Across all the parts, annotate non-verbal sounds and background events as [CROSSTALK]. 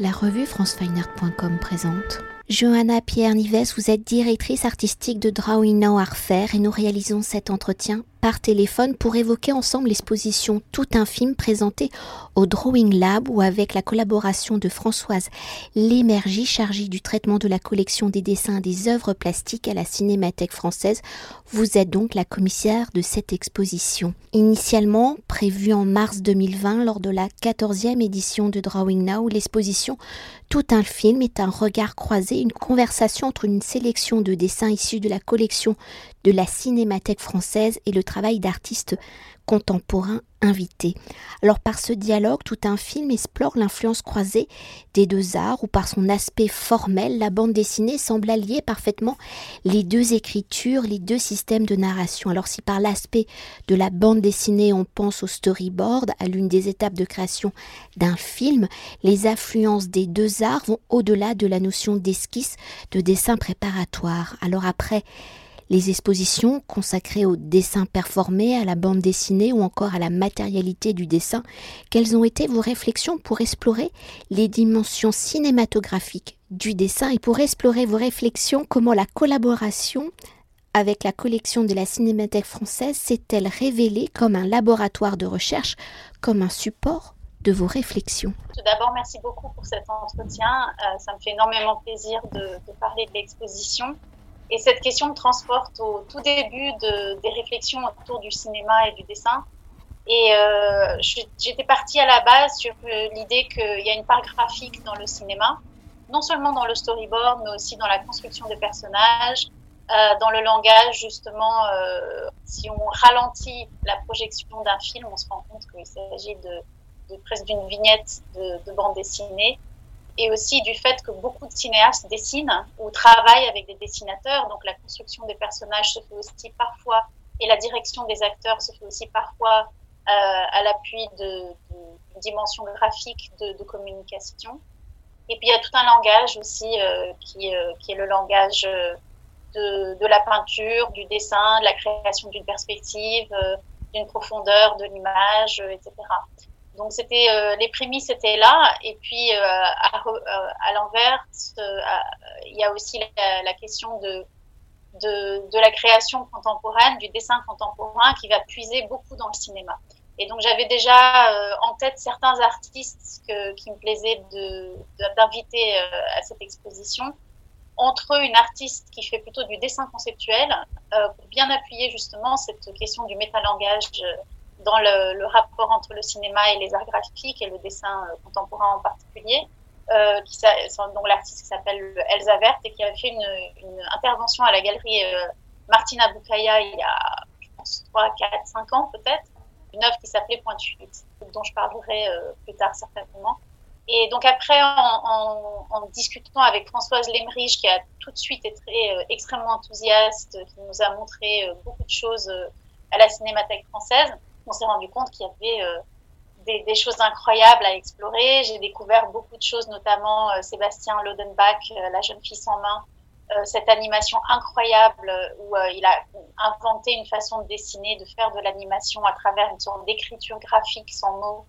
La revue francefineart.com présente. Johanna Pierre Nives, vous êtes directrice artistique de Drawing Now Arfer et nous réalisons cet entretien par téléphone pour évoquer ensemble l'exposition Tout un film présenté au Drawing Lab ou avec la collaboration de Françoise Lémergie chargée du traitement de la collection des dessins des œuvres plastiques à la Cinémathèque française. Vous êtes donc la commissaire de cette exposition. Initialement prévue en mars 2020 lors de la 14e édition de Drawing Now, l'exposition Tout un film est un regard croisé, une conversation entre une sélection de dessins issus de la collection de la Cinémathèque française et le travail d'artistes contemporains invités. Alors par ce dialogue, tout un film explore l'influence croisée des deux arts ou par son aspect formel, la bande dessinée semble allier parfaitement les deux écritures, les deux systèmes de narration. Alors si par l'aspect de la bande dessinée on pense au storyboard, à l'une des étapes de création d'un film, les influences des deux arts vont au-delà de la notion d'esquisse, de dessin préparatoire. Alors après les expositions consacrées au dessin performé, à la bande dessinée ou encore à la matérialité du dessin, quelles ont été vos réflexions pour explorer les dimensions cinématographiques du dessin et pour explorer vos réflexions comment la collaboration avec la collection de la Cinémathèque française s'est-elle révélée comme un laboratoire de recherche, comme un support de vos réflexions? Tout d'abord, merci beaucoup pour cet entretien. Euh, ça me fait énormément plaisir de, de parler de l'exposition. Et cette question me transporte au tout début de, des réflexions autour du cinéma et du dessin. Et euh, j'étais partie à la base sur euh, l'idée qu'il y a une part graphique dans le cinéma, non seulement dans le storyboard, mais aussi dans la construction des personnages, euh, dans le langage, justement. Euh, si on ralentit la projection d'un film, on se rend compte qu'il s'agit de, de, presque d'une vignette de, de bande dessinée et aussi du fait que beaucoup de cinéastes dessinent ou travaillent avec des dessinateurs. Donc la construction des personnages se fait aussi parfois, et la direction des acteurs se fait aussi parfois euh, à l'appui d'une de, dimension graphique de, de, communication. Et puis il y a tout un langage aussi euh, qui, euh, qui, est le langage de, de, la peinture, du dessin, de la création d'une perspective, d'une profondeur de l'image, etc. Donc c'était euh, les prémices étaient là et puis euh, à, euh, à l'inverse il y a aussi la, question de, de, la création contemporaine, du dessin contemporain qui va puiser beaucoup dans le cinéma. Et donc j'avais déjà en tête certains artistes que, qui me plaisaient d'inviter à cette exposition. Entre eux, une artiste qui fait plutôt du dessin conceptuel pour bien appuyer justement cette question du métalangage dans le, rapport entre le cinéma et les arts graphiques et le dessin euh, contemporain en particulier. Euh, qui, donc l'artiste qui s'appelle Elsa Vert et qui a fait une, intervention à la galerie euh, Martina Boukaya il y a, je pense, 3, 4, 5 ans peut-être, une œuvre qui s'appelait Point 8, dont je parlerai euh, plus tard certainement. Et donc après, en, discutant avec Françoise Lemrich, qui a tout de suite été extrêmement enthousiaste, qui nous a montré beaucoup de choses à la Cinémathèque française, on s'est rendu compte qu'il y avait euh, des, choses incroyables à explorer. J'ai découvert beaucoup de choses, notamment euh, Sébastien Lodenbach, euh, La jeune fille sans main, cette animation incroyable où il a inventé une façon de dessiner, de faire de l'animation à travers une sorte d'écriture graphique sans mots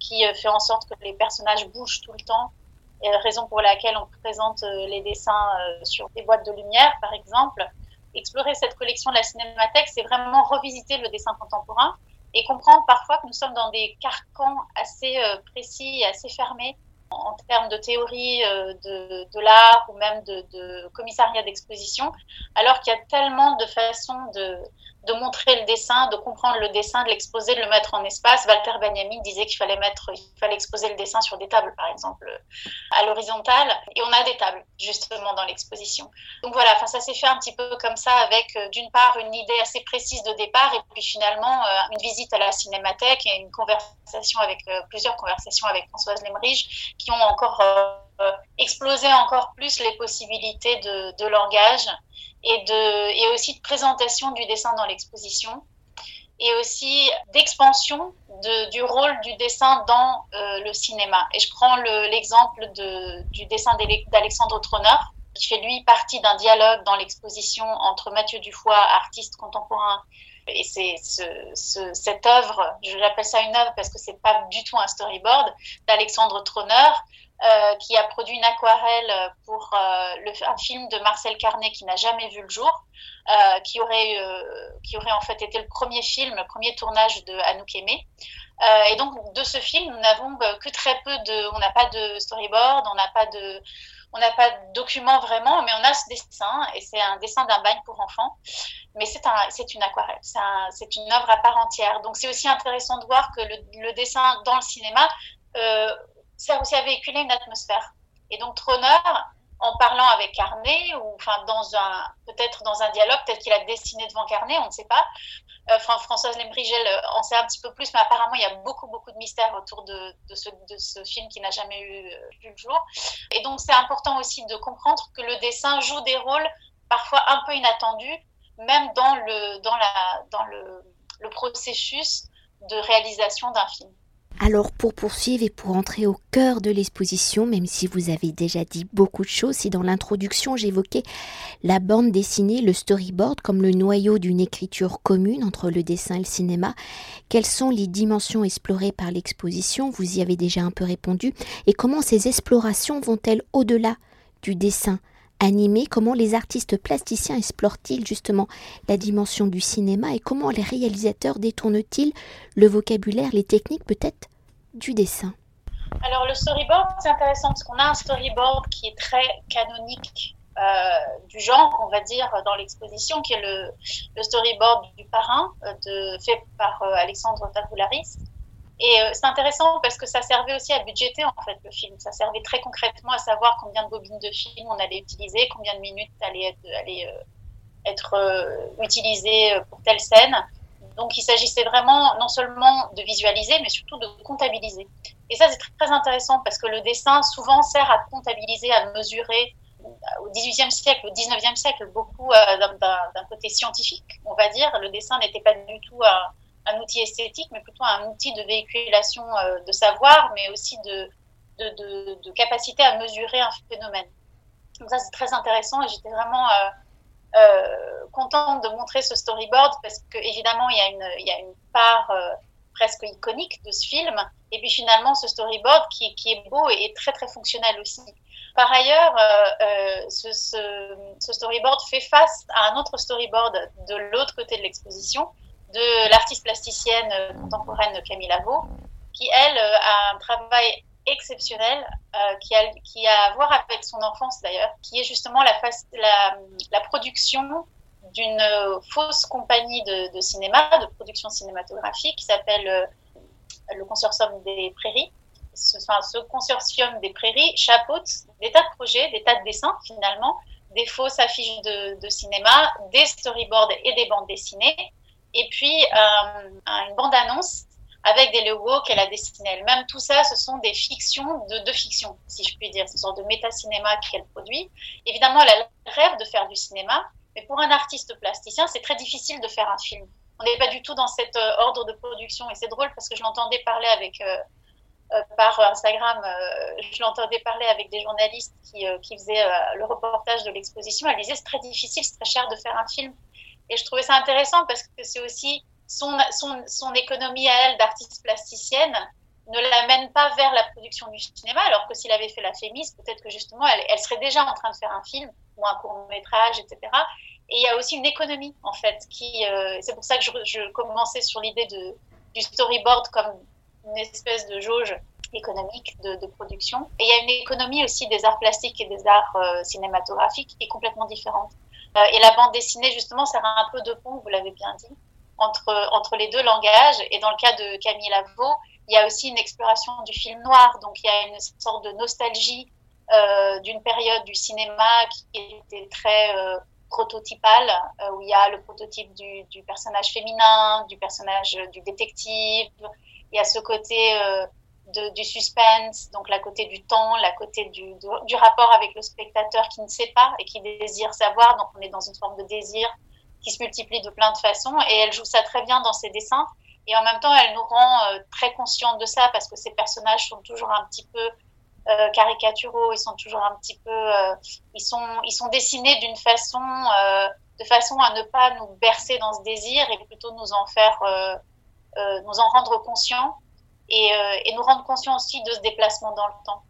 qui fait en sorte que les personnages bougent tout le temps. Raison pour laquelle on présente les dessins sur des boîtes de lumière, par exemple. Explorer cette collection de la Cinémathèque, c'est vraiment revisiter le dessin contemporain et comprendre parfois que nous sommes dans des carcans assez euh, précis et assez fermés en, termes de théorie euh, de, l'art ou même de commissariat d'exposition, alors qu'il y a tellement de façons de, de montrer le dessin, de comprendre le dessin, de l'exposer, de le mettre en espace. Walter Benjamin disait qu'il fallait mettre, il fallait exposer le dessin sur des tables, par exemple, à l'horizontale. Et on a des tables, justement, dans l'exposition. Donc voilà, ça s'est fait un petit peu comme ça avec, euh, d'une part, une idée assez précise de départ et puis finalement, euh, une visite à la cinémathèque et une conversation avec, euh, plusieurs conversations avec Françoise Lemrich qui ont encore explosé encore plus les possibilités de langage et, de, et aussi de présentation du dessin dans l'exposition et aussi d'expansion de, du rôle du dessin dans euh, le cinéma. Et je prends l'exemple le, du dessin d'Alexandre Troner, qui fait lui partie d'un dialogue dans l'exposition entre Mathieu Dufoy, artiste contemporain, et c'est ce, ce, cette œuvre, je l'appelle ça une œuvre parce que c'est pas du tout un storyboard, d'Alexandre Troner, qui a produit une aquarelle pour le, un film de Marcel Carnet qui n'a jamais vu le jour, qui, aurait, qui aurait en fait été le premier film, le premier tournage de Anouk Aimé. et donc, de ce film, nous n'avons que très peu de. On n'a pas de storyboard, on n'a pas de on n'a pas de document vraiment, mais on a ce dessin, et c'est un dessin d'un bagne pour enfants. Mais c'est un, une aquarelle, c'est une œuvre à part entière. Donc c'est aussi intéressant de voir que le, dessin dans le cinéma euh, sert aussi à véhiculer une atmosphère. Et donc Troner, en parlant avec Carnet, ou enfin dans un peut-être dans un dialogue, peut-être qu'il a dessiné devant Carnet, on ne sait pas. Euh, enfin, Françoise Lembrigel euh, en sait un petit peu plus, mais apparemment il y a beaucoup beaucoup de mystères autour de, ce, film qui n'a jamais eu, euh, le jour. Et donc c'est important aussi de comprendre que le dessin joue des rôles parfois un peu inattendus, même dans le dans la dans le processus de réalisation d'un film. Alors pour poursuivre et pour entrer au cœur de l'exposition, même si vous avez déjà dit beaucoup de choses, si dans l'introduction j'évoquais la bande dessinée, le storyboard comme le noyau d'une écriture commune entre le dessin et le cinéma, quelles sont les dimensions explorées par l'exposition? Vous y avez déjà un peu répondu. Et comment ces explorations vont-elles au-delà du dessin? Animé Comment les artistes plasticiens explorent-ils justement la dimension du cinéma et comment les réalisateurs détournent-ils le vocabulaire, les techniques peut-être du dessin? Alors le storyboard, c'est intéressant parce qu'on a un storyboard qui est très canonique euh, du genre, on va dire, dans l'exposition, qui est le, storyboard du parrain, euh, fait par euh, Alexandre Taboularis. Et c'est intéressant parce que ça servait aussi à budgéter en fait le film. Ça servait très concrètement à savoir combien de bobines de film on allait utiliser, combien de minutes allaient être, allait, être utilisées pour telle scène. Donc il s'agissait vraiment non seulement de visualiser, mais surtout de comptabiliser. Et ça, c'est très intéressant parce que le dessin souvent sert à comptabiliser, à mesurer. Au XVIIIe siècle, au XIXe siècle, beaucoup euh, d'un côté scientifique, on va dire. Le dessin n'était pas du tout un, outil esthétique, mais plutôt un outil de véhiculation euh, de savoir, mais aussi de, de, capacité à mesurer un phénomène. Donc ça, c'est très intéressant et j'étais vraiment... Euh, euh, contente de montrer ce storyboard parce que évidemment il y a une, il y a une part presque iconique de ce film et puis finalement ce storyboard qui, qui est beau et, très très fonctionnel aussi. Par ailleurs, ce, ce, storyboard fait face à un autre storyboard de l'autre côté de l'exposition de l'artiste plasticienne contemporaine Camille Lavaux, qui elle a un travail exceptionnel euh, qui, a, qui a à voir avec son enfance d'ailleurs, qui est justement la, la, la production d'une fausse compagnie de, cinéma, de production cinématographique qui s'appelle euh, le Consortium des Prairies. Ce, consortium des prairies chapeaute des tas de projets, des tas de dessins finalement, des fausses affiches de cinéma, des storyboards et des bandes dessinées, et puis euh, une bande-annonce avec des logos qu'elle a dessinés elle-même. Tout ça, ce sont des fictions de, fiction, si je puis dire. Ce sont de méta-cinéma qu'elle produit. Évidemment, elle rêve de faire du cinéma, mais pour un artiste plasticien, c'est très difficile de faire un film. On n'est pas du tout dans cet euh, ordre de production. Et c'est drôle parce que je l'entendais parler avec, euh, par Instagram, je l'entendais parler avec des journalistes qui faisaient le reportage de l'exposition. Elle disait c'est très difficile, c'est très cher de faire un film. Et je trouvais ça intéressant parce que c'est aussi son, économie à elle d'artiste plasticienne ne l'amène pas vers la production du cinéma, alors que s'il avait fait la Fémis, peut-être que justement, elle, serait déjà en train de faire un film ou un court métrage, etc. Et il y a aussi une économie, en fait, qui, euh, c'est pour ça que je, commençais sur l'idée du storyboard comme une espèce de jauge économique de, de, production. Et il y a une économie aussi des arts plastiques et des arts euh, cinématographiques qui est complètement différente. Euh, et la bande dessinée, justement, sert un peu de pont, vous l'avez bien dit, entre, entre les deux langages. Et dans le cas de Camille Lavaux, il y a aussi une exploration du film noir. Donc il y a une sorte de nostalgie euh, d'une période du cinéma qui était très euh, prototypale, euh, où il y a le prototype du, du, personnage féminin, du personnage du détective. Il y a ce côté du suspense, donc la côté du temps, la côté du, du rapport avec le spectateur qui ne sait pas et qui désire savoir. Donc on est dans une forme de désir qui se multiplie de plein de façons et elle joue ça très bien dans ses dessins. Et en même temps elle nous rend euh, très consciente de ça parce que ces personnages sont toujours un petit peu euh, caricaturaux, ils sont toujours un petit peu, euh, ils sont ils sont dessinés d'une façon de façon à ne pas nous bercer dans ce désir et plutôt nous en faire nous en rendre conscients et, et nous rendre conscients aussi de ce déplacement dans le temps.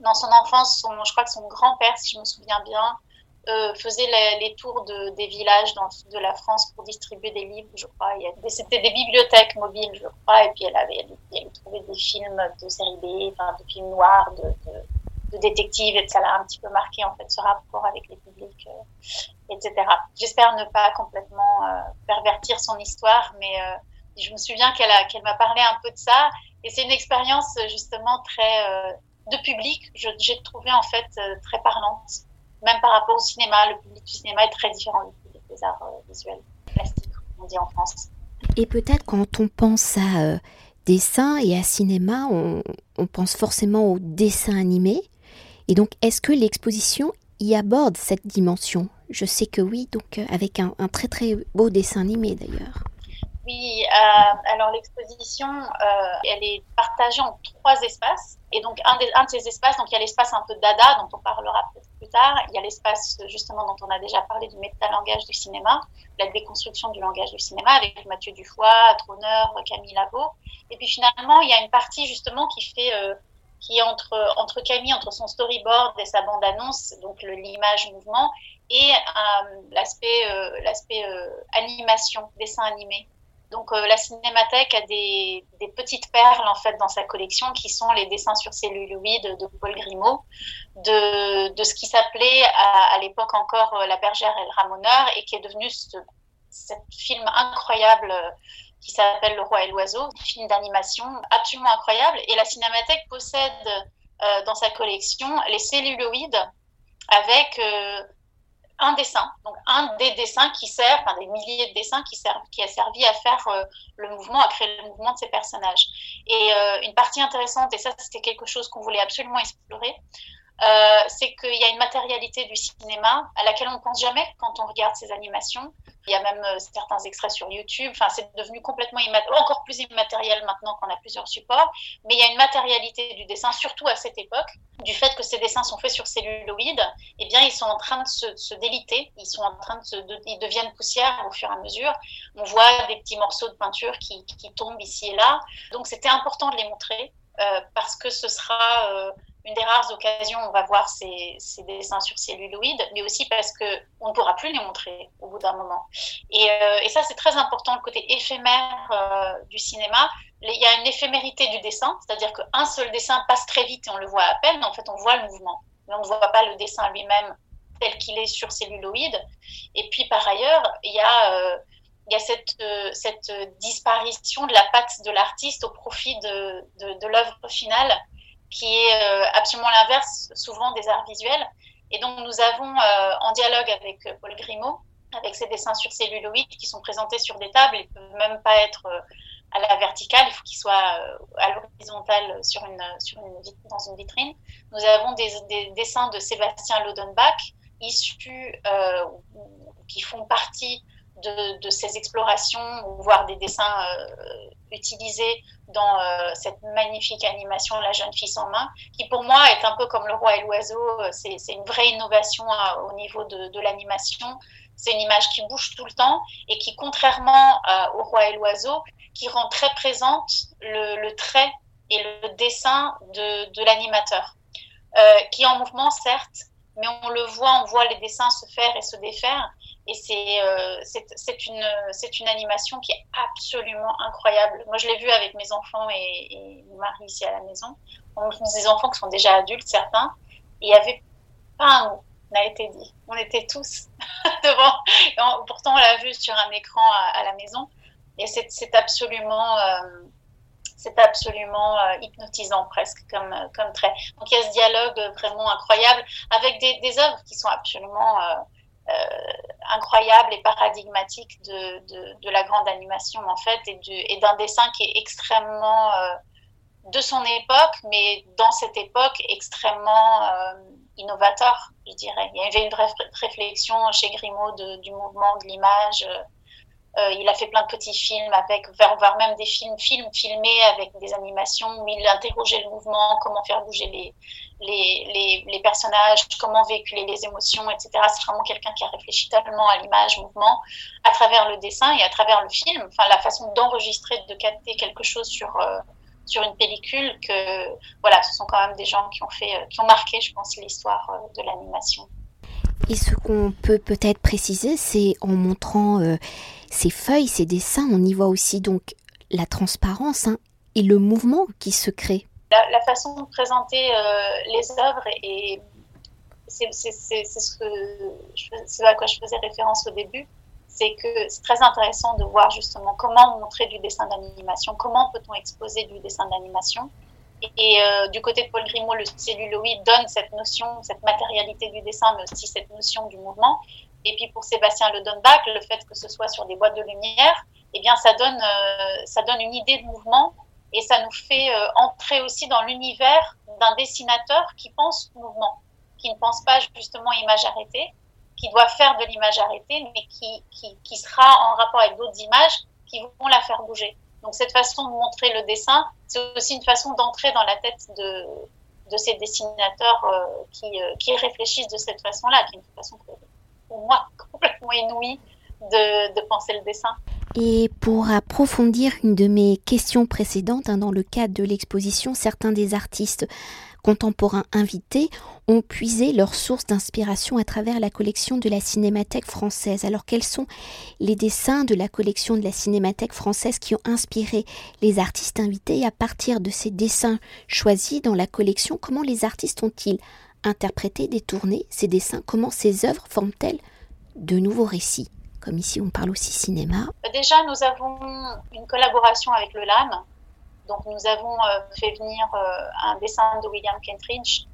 dans son enfance, je crois que son grand-père, si je me souviens bien, euh, faisait les, tours de, des villages dans, de la France pour distribuer des livres, je crois. C'était des bibliothèques mobiles, je crois, et puis elle avait, elle, trouvé des films de série B, enfin, de films noirs, de, détectives, et ça l'a un petit peu marqué, en fait, ce rapport avec les publics, euh, etc. J'espère ne pas complètement euh, pervertir son histoire, mais je me souviens qu'elle m'a parlé un peu de ça, et c'est une expérience, justement, très de public, j'ai trouvé, en fait, très parlante même par rapport au cinéma, le public du cinéma est très différent du public des arts euh, visuels plastiques, on dit en France. Et peut-être quand on pense à euh, dessin et à cinéma, on, pense forcément au dessin animé. Et donc, est-ce que l'exposition y aborde cette dimension? Je sais que oui, donc euh, avec un, un très très beau dessin animé d'ailleurs. Oui, euh, alors l'exposition, euh, elle est partagée en trois espaces. Et donc, un, des, un de ces espaces, donc il y a l'espace un peu dada, dont on parlera peut-être plus tard. Il y a l'espace, justement, dont on a déjà parlé du métalangage du cinéma, la déconstruction du langage du cinéma, avec Mathieu Dufoy, Troneur, Camille Labo. Et puis finalement, il y a une partie, justement, qui fait. Euh, qui est entre, entre Camille, entre son storyboard et sa bande-annonce, donc l'image mouvement, et l'aspect l'aspect animation, dessin animé. Donc euh, la Cinémathèque a des, petites perles en fait dans sa collection qui sont les dessins sur celluloïd de Paul Grimaud, de, ce qui s'appelait à, l'époque encore euh, La Bergère et le Ramoneur et qui est devenu ce, film incroyable euh, qui s'appelle Le Roi et l'Oiseau, film d'animation absolument incroyable. Et la Cinémathèque possède dans sa collection les celluloïdes avec un dessin, donc un des dessins qui sert, enfin des milliers de dessins qui servent, qui a servi à faire euh, le mouvement, à créer le mouvement de ces personnages. Et euh, une partie intéressante, et ça c'était quelque chose qu'on voulait absolument explorer, euh, c'est qu'il y a une matérialité du cinéma à laquelle on ne pense jamais quand on regarde ces animations. Il y a même euh, certains extraits sur YouTube. Enfin, c'est devenu complètement encore plus immatériel maintenant qu'on a plusieurs supports. Mais il y a une matérialité du dessin, surtout à cette époque, du fait que ces dessins sont faits sur celluloïd. Eh bien, ils sont en train de se, déliter. Ils sont en train de, se, ils deviennent poussière au fur et à mesure. On voit des petits morceaux de peinture qui, tombent ici et là. Donc, c'était important de les montrer euh, parce que ce sera une des rares occasions où on va voir ces, dessins sur celluloïd, mais aussi parce qu'on ne pourra plus les montrer au bout d'un moment. Et, euh, ça, c'est très important, le côté éphémère euh, du cinéma. Il y a une éphémérité du dessin, c'est-à-dire qu'un seul dessin passe très vite et on le voit à peine. En fait, on voit le mouvement, mais on ne voit pas le dessin lui-même tel qu'il est sur celluloïd. Et puis, par ailleurs, il y a... Euh, cette, disparition de la patte de l'artiste au profit de l'œuvre finale qui est euh, absolument l'inverse souvent des arts visuels. Et donc nous avons euh, en dialogue avec euh, Paul Grimaud, avec ses dessins sur celluloïd qui sont présentés sur des tables, ils ne peuvent même pas être à la verticale, il faut qu'ils soient à l'horizontale sur une, sur une, dans une vitrine. Nous avons des, des dessins de Sébastien Lodenbach, issus, qui font partie de, ces explorations, voire des dessins euh, utilisés dans euh, cette magnifique animation La jeune fille sans main, qui pour moi est un peu comme Le roi et l'oiseau, euh, c'est une vraie innovation au niveau de, l'animation. C'est une image qui bouge tout le temps et qui, contrairement au roi et l'oiseau, qui rend très présente le, trait et le dessin de, de l'animateur, qui est en mouvement certes, mais on le voit, on voit les dessins se faire et se défaire. Et c'est euh, c'est une, une animation qui est absolument incroyable. Moi, je l'ai vu avec mes enfants et, et mon mari ici à la maison. On des enfants qui sont déjà adultes, certains. Et il n'y avait pas un mot n'a été dit. On était tous [LAUGHS] devant. pourtant, on l'a vu sur un écran à, la maison. Et c'est absolument, euh, c'est absolument euh, hypnotisant presque comme, comme trait. Donc il y a ce dialogue vraiment incroyable avec des, des œuvres qui sont absolument euh, incroyable et paradigmatique de, de, la grande animation en fait et d'un dessin qui est extrêmement euh, de son époque, mais dans cette époque extrêmement euh, innovateur, je dirais. Il y avait une vraie réflexion chez Grimaud du mouvement de l'image. Euh, il a fait plein de petits films avec, voire même des films, filmés avec des animations où il interrogeait le mouvement, comment faire bouger les, les, les, personnages, comment véhiculer les émotions, etc. C'est vraiment quelqu'un qui a réfléchi tellement à l'image, mouvement, à travers le dessin et à travers le film. Enfin, la façon d'enregistrer, de capter quelque chose sur, euh, sur une pellicule que voilà, ce sont quand même des gens qui ont fait, qui ont marqué, je pense, l'histoire de l'animation. Et ce qu'on peut peut-être préciser, c'est en montrant ces feuilles, ces dessins, on y voit aussi donc la transparence hein, et le mouvement qui se crée. La, façon de présenter les œuvres et c'est ce, à quoi je faisais référence au début, c'est que c'est très intéressant de voir justement comment montrer du dessin d'animation, comment peut-on exposer du dessin d'animation. Et, euh, du côté de Paul Grimaud, le celluloïd donne cette notion, cette matérialité du dessin, mais aussi cette notion du mouvement. Et puis pour Sébastien Le Donbach, le fait que ce soit sur des boîtes de lumière, eh bien ça donne, euh, ça donne une idée de mouvement et ça nous fait euh, entrer aussi dans l'univers d'un dessinateur qui pense mouvement qui ne pense pas justement image arrêtée, qui doit faire de l'image arrêtée, mais qui, qui, qui, sera en rapport avec d'autres images qui vont la faire bouger. Donc cette façon de montrer le dessin, c'est aussi une façon d'entrer dans la tête de, de ces dessinateurs euh, qui, euh, qui, réfléchissent de cette façon-là, qui est une façon pour moi [LAUGHS] complètement inouïe de, de, penser le dessin. Et pour approfondir une de mes questions précédentes, hein, dans le cadre de l'exposition, certains des artistes contemporains invités ont puisé leurs sources d'inspiration à travers la collection de la Cinémathèque française. Alors quels sont les dessins de la collection de la Cinémathèque française qui ont inspiré les artistes invités et à partir de ces dessins choisis dans la collection, comment les artistes ont-ils interprété, détourné ces dessins? Comment ces œuvres forment-elles de nouveaux récits? Comme ici on parle aussi cinéma. Déjà nous avons une collaboration avec le LAM donc nous avons euh, fait venir euh, un dessin de William Kentridge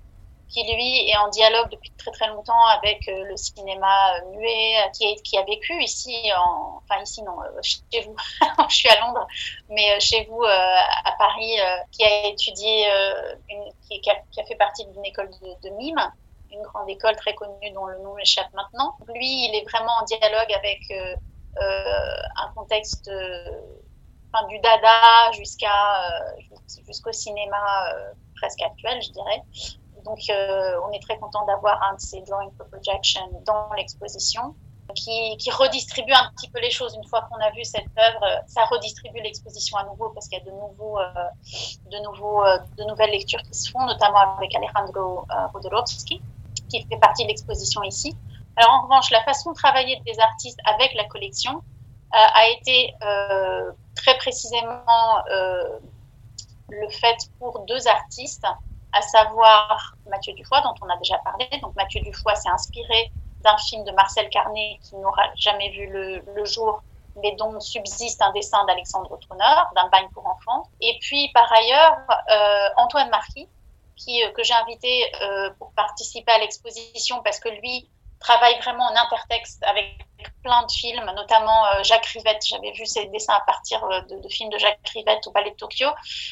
qui lui est en dialogue depuis très très longtemps avec euh, le cinéma muet, qui, a vécu ici, en, enfin ici non, chez vous, [LAUGHS] je suis à Londres, mais chez vous à Paris, qui a étudié, une, qui, a, fait partie d'une école de, de, mime, une grande école très connue dont le nom m'échappe maintenant. Lui, il est vraiment en dialogue avec un contexte du dada euh, jusqu'au cinéma euh, presque actuel, je dirais. Donc, euh, on est très content d'avoir un de ces drawing for projection dans l'exposition. Qui, redistribue un petit peu les choses. Une fois qu'on a vu cette œuvre, ça redistribue l'exposition à nouveau parce qu'il y a de, nouveaux, de, nouveaux, de nouvelles lectures qui se font, notamment avec Alejandro Rodorovsky, qui fait partie de l'exposition ici. Alors en revanche, la façon de travailler des artistes avec la collection a été très précisément euh, le fait pour deux artistes, à savoir Mathieu Dufoy, dont on a déjà parlé. Donc Mathieu Dufoy s'est inspiré d'un film de Marcel Carnet qui n'aura jamais vu le, jour, mais dont subsiste un dessin d'Alexandre Troneur, d'un bagne pour enfants. Et puis par ailleurs, euh, Antoine Marquis, qui, euh, que j'ai invité pour participer à l'exposition parce que lui travaille vraiment en intertexte avec plein de films, notamment euh, Jacques Rivette. J'avais vu ses dessins à partir euh, de, films de Jacques Rivette au Palais de Tokyo.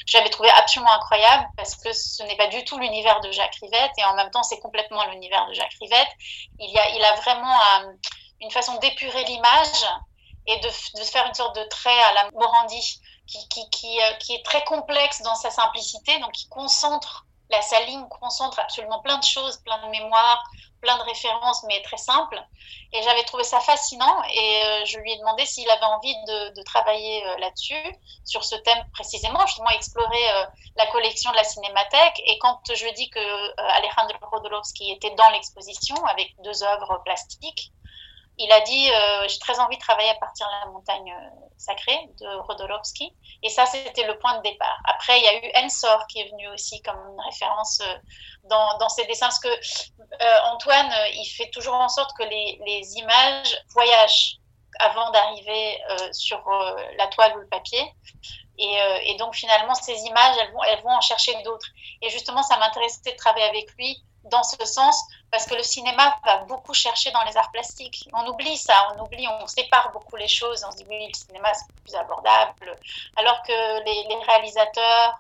J'avais trouvé absolument incroyable parce que ce n'est pas du tout l'univers de Jacques Rivette et en même temps c'est complètement l'univers de Jacques Rivette. Il, a, vraiment euh, une façon d'épurer l'image et de, de, faire une sorte de trait à la Morandi qui est très complexe dans sa simplicité, donc qui concentre la, sa ligne concentre absolument plein de choses, plein de mémoires, plein de références, mais très simples. Et j'avais trouvé ça fascinant et euh, je lui ai demandé s'il avait envie de, travailler euh, là-dessus, sur ce thème précisément, justement explorer euh, la collection de la Cinémathèque. Et quand je lui ai dit que Alejandro Rodolovsky était dans l'exposition avec deux œuvres plastiques, il a dit j'ai très envie de travailler à partir de la montagne sacrée de Rodolovsky et ça c'était le point de départ après il y a eu Ensor qui est venu aussi comme une référence dans, dans ses dessins parce que euh, Antoine, euh, il fait toujours en sorte que les, images voyagent avant d'arriver euh, sur la toile ou le papier. Et, donc finalement, ces images, elles vont, en chercher d'autres. Et justement, ça m'intéressait de travailler avec lui dans ce sens, parce que le cinéma va beaucoup chercher dans les arts plastiques. On oublie ça, on oublie, on sépare beaucoup les choses, on se dit oui, le cinéma c'est plus abordable, alors que les, réalisateurs,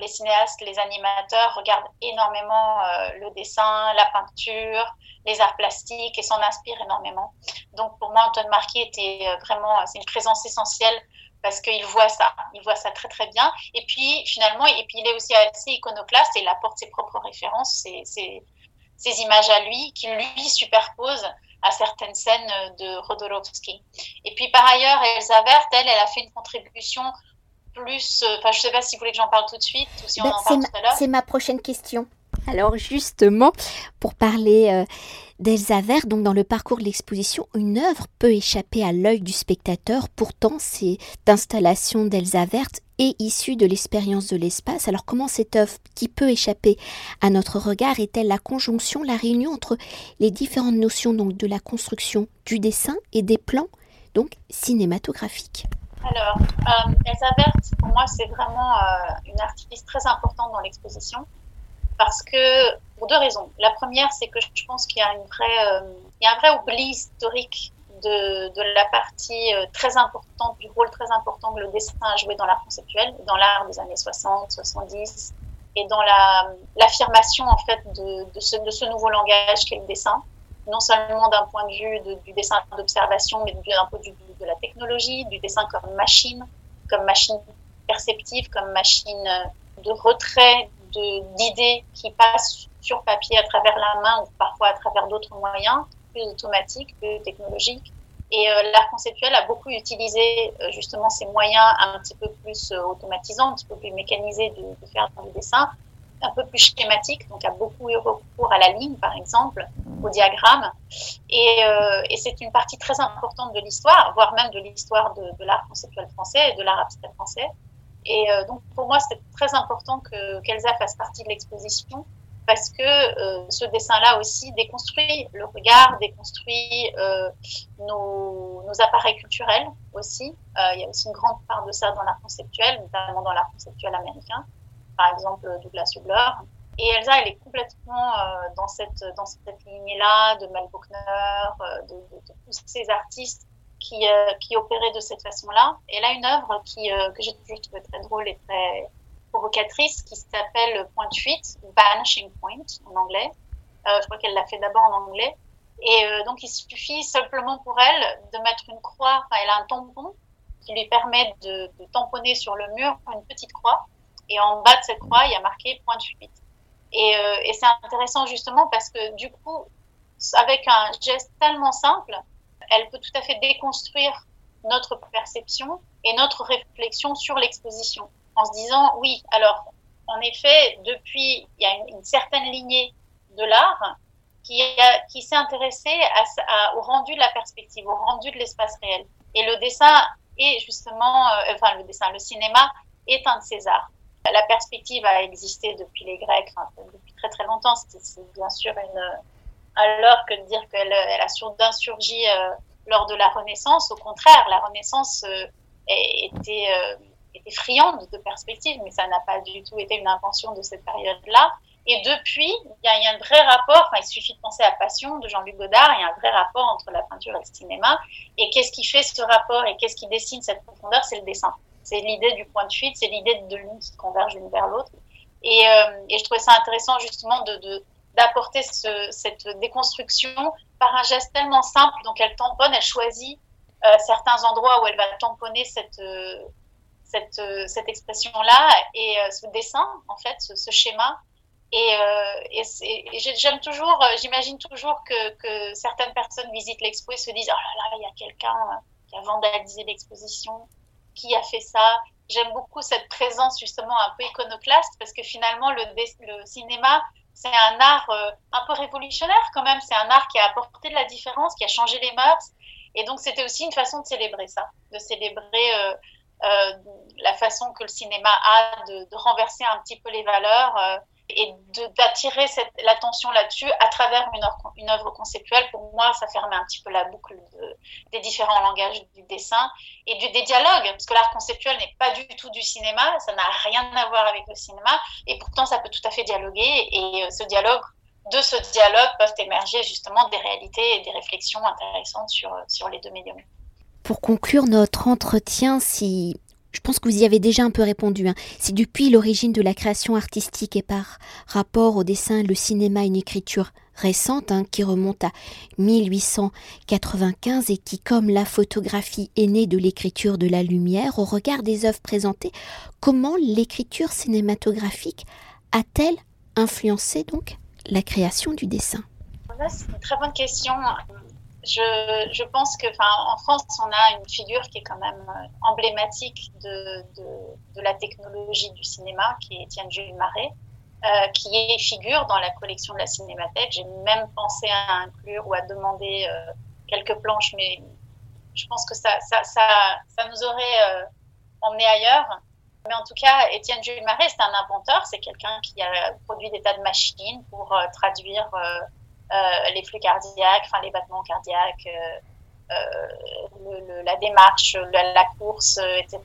les cinéastes, les animateurs regardent énormément euh, le dessin, la peinture, les arts plastiques et s'en inspirent énormément. Donc pour moi, Antoine Marquis était euh, vraiment, c'est une présence essentielle parce qu'il voit ça, il voit ça très très bien. Et puis finalement, et puis il est aussi assez iconoclaste et il apporte ses propres références, ses, images à lui, qu'il lui superpose à certaines scènes de Rodolovsky. Et puis par ailleurs, Elsa Vert, elle, elle a fait une contribution plus. Enfin, je ne sais pas si vous voulez que j'en parle tout de suite ou si on ben, en parle tout à l'heure. C'est ma prochaine question. Alors justement, pour parler euh, d'Elsa Vert, donc dans le parcours de l'exposition, une œuvre peut échapper à l'œil du spectateur. Pourtant, cette installation d'Elsa Verte est issue de l'expérience de l'espace. Alors comment cette œuvre qui peut échapper à notre regard est-elle la conjonction, la réunion entre les différentes notions donc de la construction, du dessin et des plans donc cinématographiques? Alors, euh, Elsa Vert, pour moi, c'est vraiment euh, une artiste très importante dans l'exposition parce que pour deux raisons. La première, c'est que je pense qu'il y a euh, y a un vrai oubli historique de, de la partie euh, très importante, du rôle très important que le dessin a joué dans l'art conceptuel, dans l'art des années 60, 70, et dans l'affirmation en fait de, de, ce, nouveau langage qu'est le dessin, non seulement d'un point de vue du dessin d'observation, mais d'un point de vue de la technologie, du dessin comme machine, comme machine perceptive, comme machine de retrait d'idées qui passent sur papier à travers la main ou parfois à travers d'autres moyens, plus automatiques, plus technologiques. Et euh, l'art conceptuel a beaucoup utilisé euh, justement ces moyens un petit peu plus euh, automatisants, un petit peu plus mécanisés de, de, faire du dessin, un peu plus schématique, donc a beaucoup eu recours à la ligne par exemple, au diagramme. Et, et c'est une partie très importante de l'histoire, voire même de l'histoire de, l'art conceptuel français et de l'art abstrait français. Et euh, donc pour moi, c'est très important que qu'Elsa fasse partie de l'exposition parce que euh, ce dessin-là aussi déconstruit le regard, déconstruit euh, nos, appareils culturels aussi. il y a aussi une grande part de ça dans l'art conceptuel, notamment dans l'art conceptuel américain, par exemple Douglas Hubler. Et Elsa, elle est complètement dans cette dans cette lignée-là de Mel Buckner, de, tous ces artistes qui, euh, qui opérait de cette façon-là. Et là, une œuvre qui, euh, que j'ai toujours trouvée très drôle et très provocatrice qui s'appelle Point de fuite, Vanishing Point en anglais. Euh, je crois qu'elle l'a fait d'abord en anglais. Et donc, il suffit simplement pour elle de mettre une croix, elle a un tampon qui lui permet de, tamponner sur le mur une petite croix. Et en bas de cette croix, il y a marqué point de fuite. Et, et c'est intéressant justement parce que du coup, avec un geste tellement simple, elle peut tout à fait déconstruire notre perception et notre réflexion sur l'exposition en se disant oui, alors en effet, depuis, il y a une, certaine lignée de l'art qui, s'est intéressée au rendu de la perspective, au rendu de l'espace réel. Et le dessin est justement, euh, enfin le dessin, le cinéma est un de ces arts. La perspective a existé depuis les Grecs, depuis très très longtemps. C'est bien sûr une, alors que de dire qu'elle elle a surgi euh, lors de la Renaissance. Au contraire, la Renaissance euh, était, euh, était friande de perspectives, mais ça n'a pas du tout été une invention de cette période-là. Et depuis, il y, a, un vrai rapport, il suffit de penser à Passion de Jean-Luc Godard, il y a un vrai rapport entre la peinture et le cinéma. Et qu'est-ce qui fait ce rapport et qu'est-ce qui dessine cette profondeur? C'est le dessin. C'est l'idée du point de fuite, c'est l'idée de l'une qui converge l'une vers l'autre. Et, et, je trouvais ça intéressant justement de, d'apporter ce, cette déconstruction par un geste tellement simple. Donc elle tamponne, elle choisit euh, certains endroits où elle va tamponner cette, euh, cette, euh, cette expression-là et euh, ce dessin, en fait, ce, schéma. Et, euh, et, et j'aime toujours, j'imagine toujours que, que, certaines personnes visitent l'expo et se disent Oh là là, il y a quelqu'un qui a vandalisé l'exposition, qui a fait ça. J'aime beaucoup cette présence justement un peu iconoclaste parce que finalement le, cinéma c'est un art euh, un peu révolutionnaire quand même. C'est un art qui a apporté de la différence, qui a changé les mœurs. Et donc, c'était aussi une façon de célébrer ça, de célébrer euh, euh, la façon que le cinéma a de, renverser un petit peu les valeurs et d'attirer l'attention là-dessus à travers une, œuvre conceptuelle. Pour moi, ça fermait un petit peu la boucle de, des différents langages du dessin et des dialogues, parce que l'art conceptuel n'est pas du tout du cinéma, ça n'a rien à voir avec le cinéma, et pourtant ça peut tout à fait dialoguer, et euh, ce dialogue, de ce dialogue peuvent émerger justement des réalités et des réflexions intéressantes sur les deux médiums. Pour conclure notre entretien, si je pense que vous y avez déjà un peu répondu. Hein. Si depuis l'origine de la création artistique et par rapport au dessin, le cinéma, une écriture récente hein, qui remonte à 1895 et qui, comme la photographie, est née de l'écriture de la lumière, au regard des œuvres présentées, comment l'écriture cinématographique a-t-elle influencé donc la création du dessin? C'est une très bonne question. Je, pense que, en France, on a une figure qui est quand même euh, emblématique de, la technologie du cinéma, qui est Étienne Jules Marais, euh, qui est figure dans la collection de la Cinémathèque. J'ai même pensé à inclure ou à demander euh, quelques planches, mais je pense que ça, nous aurait euh, emmené ailleurs. Mais en tout cas, Étienne Jules Marais, c'est un inventeur, c'est quelqu'un qui a produit des tas de machines pour traduire les flux cardiaques, enfin les battements cardiaques, euh, euh, la démarche, la, course, etc.,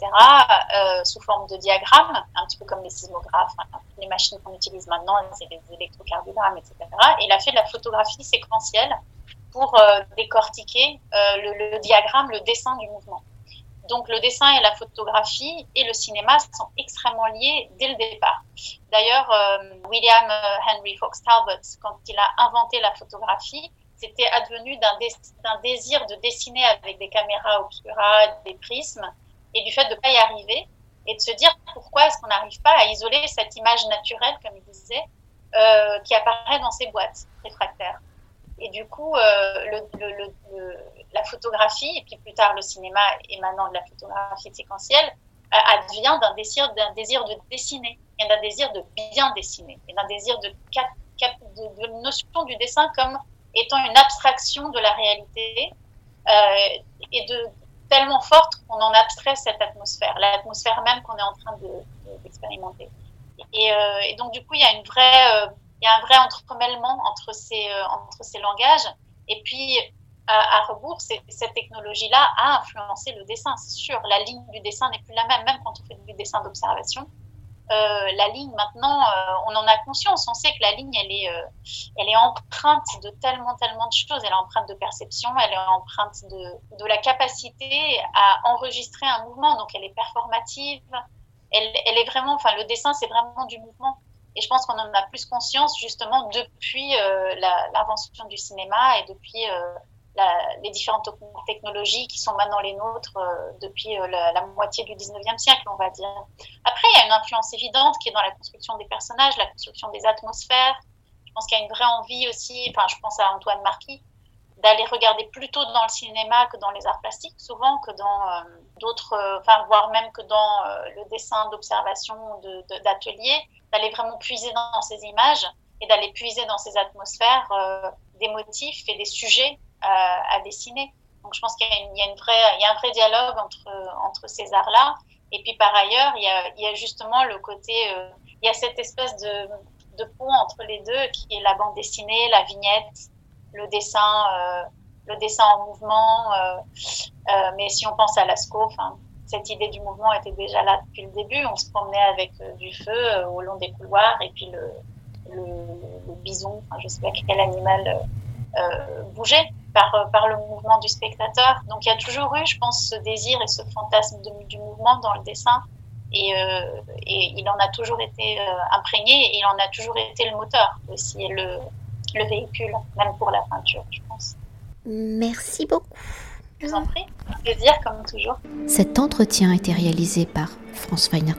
sous forme de diagrammes, un petit peu comme les sismographes, hein, les machines qu'on utilise maintenant, c'est les électrocardiogrammes, etc. Et il a fait de la photographie séquentielle pour décortiquer le, diagramme, le dessin du mouvement. Donc le dessin et la photographie et le cinéma sont extrêmement liés dès le départ. D'ailleurs, euh, William euh, Henry Fox Talbot, quand il a inventé la photographie, c'était advenu d'un désir de dessiner avec des caméras obscura, des prismes, et du fait de ne pas y arriver, et de se dire pourquoi est-ce qu'on n'arrive pas à isoler cette image naturelle, comme il disait, euh, qui apparaît dans ces boîtes réfractaires. Et du coup, le, la photographie, et puis plus tard le cinéma émanant de la photographie séquentielle, advient d'un désir, d'un désir de dessiner, et d'un désir de bien dessiner, et d'un désir de, notion du dessin comme étant une abstraction de la réalité, euh, et de tellement forte qu'on en abstrait cette atmosphère, l'atmosphère même qu'on est en train d'expérimenter. De, et, euh, et, donc du coup, il y a une vraie, euh, il y a un vrai entremêlement entre ces, euh, entre ces langages, et puis à, rebours, cette technologie-là a influencé le dessin, c'est sûr. La ligne du dessin n'est plus la même, même quand on fait du dessin d'observation. Euh, la ligne, maintenant, euh, on en a conscience. On sait que la ligne, elle est, euh, elle est empreinte de tellement, tellement de choses. Elle est empreinte de perception, elle est empreinte de, de la capacité à enregistrer un mouvement. Donc, elle est performative. Elle, elle est vraiment, enfin, le dessin, c'est vraiment du mouvement. Et je pense qu'on en a plus conscience justement depuis l'invention du cinéma et depuis les différentes technologies qui sont maintenant les nôtres euh, depuis euh, la, moitié du 19e siècle, on va dire. Après, il y a une influence évidente qui est dans la construction des personnages, la construction des atmosphères. Je pense qu'il y a une vraie envie aussi, enfin, je pense à Antoine Marquis, d'aller regarder plutôt dans le cinéma que dans les arts plastiques, souvent que dans euh, d'autres, enfin, voire même que dans le dessin d'observation d'atelier, d'aller vraiment puiser dans ces images et d'aller puiser dans ces atmosphères des motifs et des sujets à dessiner. Donc je pense qu'il y, y, a un vrai dialogue entre, entre ces arts-là. Et puis par ailleurs, il y a, justement le côté, il y a cette espèce de, de pont entre les deux qui est la bande dessinée, la vignette, le dessin, euh, le dessin en mouvement. Euh, euh, mais si on pense à Lascaux, cette idée du mouvement était déjà là depuis le début. On se promenait avec du feu au long des couloirs et puis le, bison, je sais pas quel animal bougeait par, par le mouvement du spectateur. Donc il y a toujours eu, je pense, ce désir et ce fantasme de, du mouvement dans le dessin. Et, euh, et, il en a toujours été euh, imprégné et il en a toujours été le moteur aussi, et le, le véhicule, même pour la peinture, je pense. Merci beaucoup. Je vous en prie, un plaisir comme toujours. Cet entretien a été réalisé par France Weiner